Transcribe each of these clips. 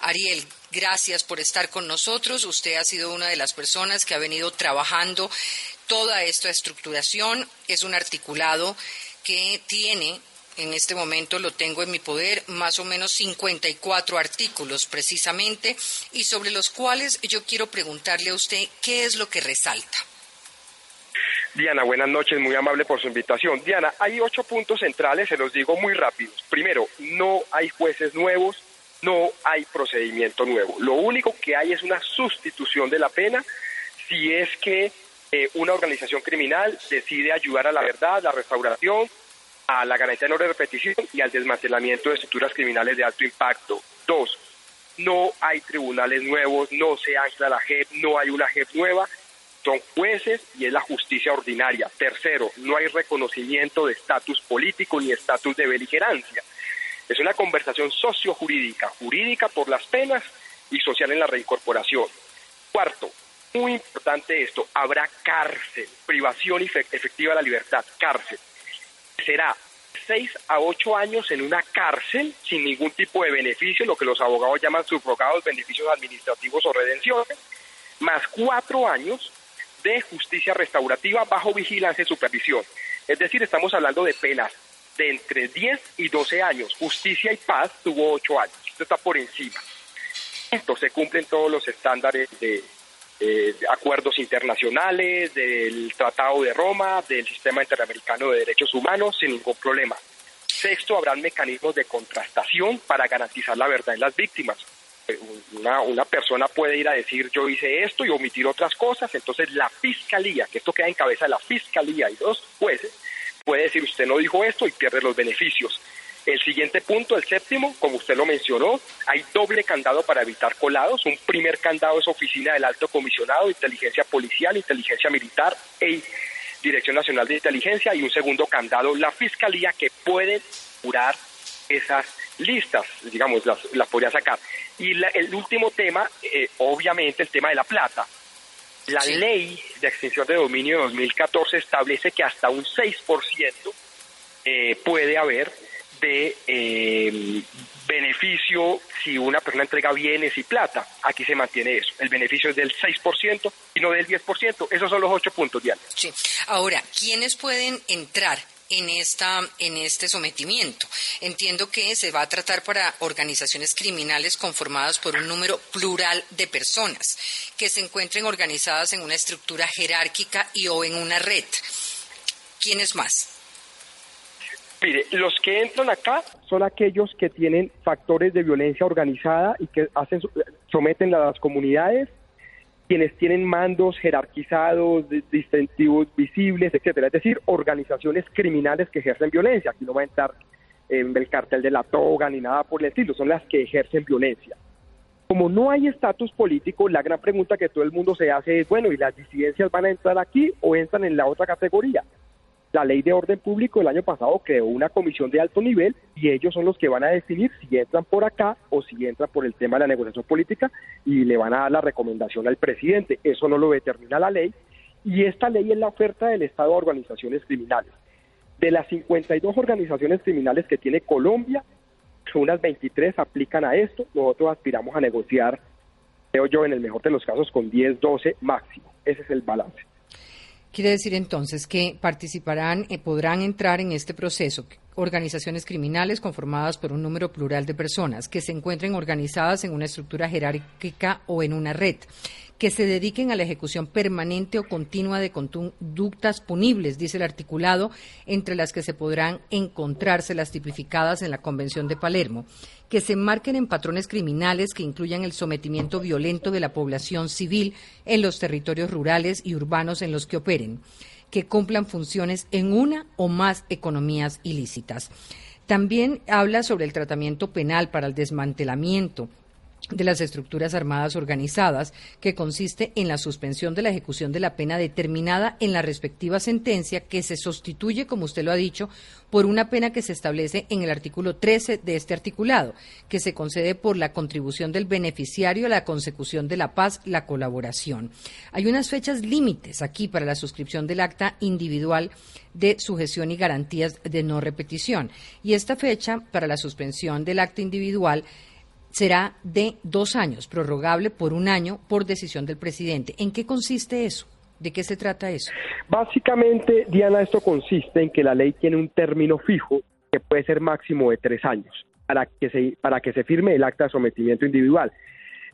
Ariel, gracias por estar con nosotros. Usted ha sido una de las personas que ha venido trabajando toda esta estructuración. Es un articulado que tiene, en este momento lo tengo en mi poder, más o menos 54 artículos precisamente, y sobre los cuales yo quiero preguntarle a usted qué es lo que resalta. Diana, buenas noches, muy amable por su invitación. Diana, hay ocho puntos centrales, se los digo muy rápidos. Primero, no hay jueces nuevos, no hay procedimiento nuevo. Lo único que hay es una sustitución de la pena si es que eh, una organización criminal decide ayudar a la verdad, la restauración, a la garantía de no repetición y al desmantelamiento de estructuras criminales de alto impacto. Dos, no hay tribunales nuevos, no se ancla la JEP, no hay una JEP nueva, son jueces y es la justicia ordinaria. Tercero, no hay reconocimiento de estatus político ni estatus de beligerancia. Es una conversación sociojurídica, jurídica por las penas y social en la reincorporación. Cuarto, muy importante esto, habrá cárcel, privación efectiva de la libertad, cárcel. Será seis a ocho años en una cárcel sin ningún tipo de beneficio, lo que los abogados llaman subrogados, beneficios administrativos o redenciones, más cuatro años de justicia restaurativa bajo vigilancia y supervisión. Es decir, estamos hablando de penas de entre 10 y 12 años. Justicia y Paz tuvo 8 años. Esto está por encima. Esto se cumplen todos los estándares de, acuerdos internacionales, del Tratado de Roma, del Sistema Interamericano de Derechos Humanos, sin ningún problema. Sexto, habrán mecanismos de contrastación para garantizar la verdad en las víctimas. Una, una, persona puede ir a decir yo hice esto y omitir otras cosas, entonces la fiscalía, que esto queda en cabeza de la fiscalía y dos jueces, puede decir usted no dijo esto y pierde los beneficios. El siguiente punto, el séptimo, como usted lo mencionó, hay doble candado para evitar colados. Un primer candado es oficina del alto comisionado, inteligencia policial, inteligencia militar e Dirección Nacional de Inteligencia y un segundo candado, la fiscalía que puede curar esas listas, digamos, las, las podría sacar. Y el último tema, eh, obviamente, el tema de la plata. La ley de extinción de dominio de 2014 establece que hasta un 6% eh, puede haber de eh, beneficio si una persona entrega bienes y plata. Aquí se mantiene eso. El beneficio es del 6% y no del 10%. Esos son los ocho puntos, Diana. Sí. Ahora, ¿quiénes pueden entrar en, esta, en este sometimiento. Entiendo que se va a tratar para organizaciones criminales conformadas por un número plural de personas que se encuentren organizadas en una estructura jerárquica y o en una red. ¿Quiénes más? Mire, los que entran acá son aquellos que tienen factores de violencia organizada y que hacen someten a las comunidades quienes tienen mandos jerarquizados, distintivos visibles, etcétera, es decir, organizaciones criminales que ejercen violencia. Aquí no va a entrar en el cartel de la toga ni nada por el estilo, son las que ejercen violencia. Como no hay estatus político, la gran pregunta que todo el mundo se hace es, bueno, ¿y las disidencias van a entrar aquí o entran en la otra categoría? La ley de orden público el año pasado creó una comisión de alto nivel y ellos son los que van a decidir si entran por acá o si entran por el tema de la negociación política y le van a dar la recomendación al presidente. Eso no lo determina la ley y esta ley es la oferta del Estado a organizaciones criminales. De las 52 organizaciones criminales que tiene Colombia, unas 23 aplican a esto. Nosotros aspiramos a negociar, creo yo, en el mejor de los casos, con 10, 12 máximo. Ese es el balance. Quiere decir entonces que participarán, eh, podrán entrar en este proceso organizaciones criminales conformadas por un número plural de personas que se encuentren organizadas en una estructura jerárquica o en una red que se dediquen a la ejecución permanente o continua de conductas punibles, dice el articulado, entre las que se podrán encontrarse las tipificadas en la Convención de Palermo, que se enmarquen en patrones criminales que incluyan el sometimiento violento de la población civil en los territorios rurales y urbanos en los que operen, que cumplan funciones en una o más economías ilícitas. También habla sobre el tratamiento penal para el desmantelamiento de las estructuras armadas organizadas, que consiste en la suspensión de la ejecución de la pena determinada en la respectiva sentencia, que se sustituye, como usted lo ha dicho, por una pena que se establece en el artículo 13 de este articulado, que se concede por la contribución del beneficiario a la consecución de la paz, la colaboración. Hay unas fechas límites aquí para la suscripción del acta individual de sujeción y garantías de no repetición. Y esta fecha para la suspensión del acta individual será de dos años, prorrogable por un año por decisión del presidente. ¿En qué consiste eso? ¿De qué se trata eso? Básicamente, Diana, esto consiste en que la ley tiene un término fijo que puede ser máximo de tres años para que se, para que se firme el acta de sometimiento individual.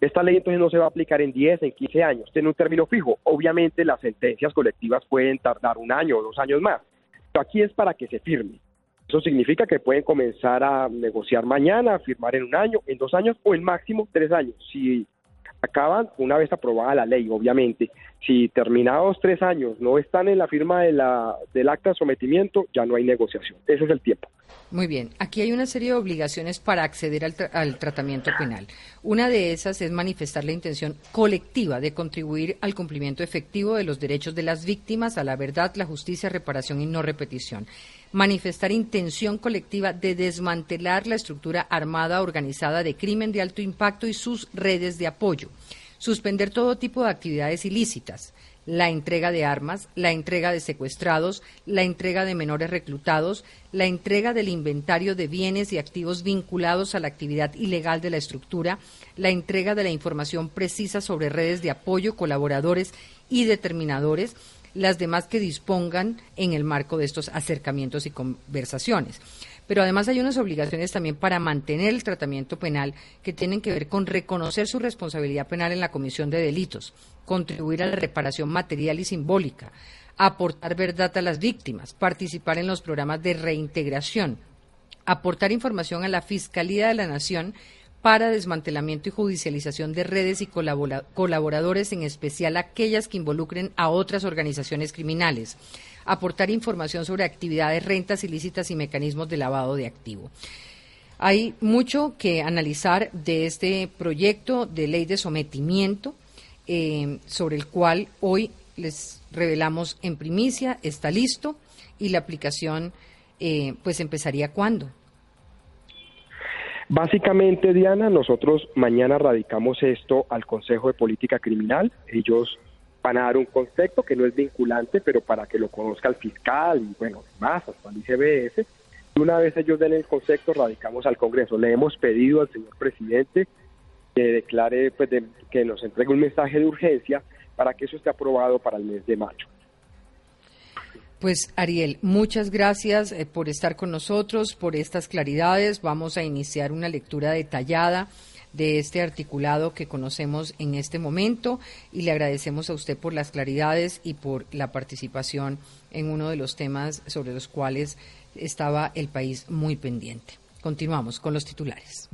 Esta ley entonces no se va a aplicar en 10, en 15 años, tiene un término fijo. Obviamente las sentencias colectivas pueden tardar un año o dos años más, pero aquí es para que se firme. Eso significa que pueden comenzar a negociar mañana, a firmar en un año, en dos años o en máximo tres años. Si acaban una vez aprobada la ley, obviamente. Si terminados tres años no están en la firma de la, del acta de sometimiento, ya no hay negociación. Ese es el tiempo. Muy bien. Aquí hay una serie de obligaciones para acceder al, al, tratamiento penal. Una de esas es manifestar la intención colectiva de contribuir al cumplimiento efectivo de los derechos de las víctimas, a la verdad, la justicia, reparación y no repetición manifestar intención colectiva de desmantelar la estructura armada organizada de crimen de alto impacto y sus redes de apoyo, suspender todo tipo de actividades ilícitas, la entrega de armas, la entrega de secuestrados, la entrega de menores reclutados, la entrega del inventario de bienes y activos vinculados a la actividad ilegal de la estructura, la entrega de la información precisa sobre redes de apoyo, colaboradores y determinadores, las demás que dispongan en el marco de estos acercamientos y conversaciones. Pero además hay unas obligaciones también para mantener el tratamiento penal que tienen que ver con reconocer su responsabilidad penal en la comisión de delitos, contribuir a la reparación material y simbólica, aportar verdad a las víctimas, participar en los programas de reintegración, aportar información a la Fiscalía de la Nación para desmantelamiento y judicialización de redes y colaboradores, en especial aquellas que involucren a otras organizaciones criminales. Aportar información sobre actividades, rentas ilícitas y mecanismos de lavado de activo. Hay mucho que analizar de este proyecto de ley de sometimiento, eh, sobre el cual hoy les revelamos en primicia, está listo y la aplicación eh, pues empezaría cuándo. Básicamente, Diana, nosotros mañana radicamos esto al Consejo de Política Criminal. Ellos van a dar un concepto que no es vinculante, pero para que lo conozca el fiscal y, bueno, más, hasta el ICBS. Y una vez ellos den el concepto, radicamos al Congreso. Le hemos pedido al señor presidente que declare, pues, que nos entregue un mensaje de urgencia para que eso esté aprobado para el mes de mayo. Pues Ariel, muchas gracias eh, por estar con nosotros, por estas claridades. Vamos a iniciar una lectura detallada de este articulado que conocemos en este momento y le agradecemos a usted por las claridades y por la participación en uno de los temas sobre los cuales estaba el país muy pendiente. Continuamos con los titulares.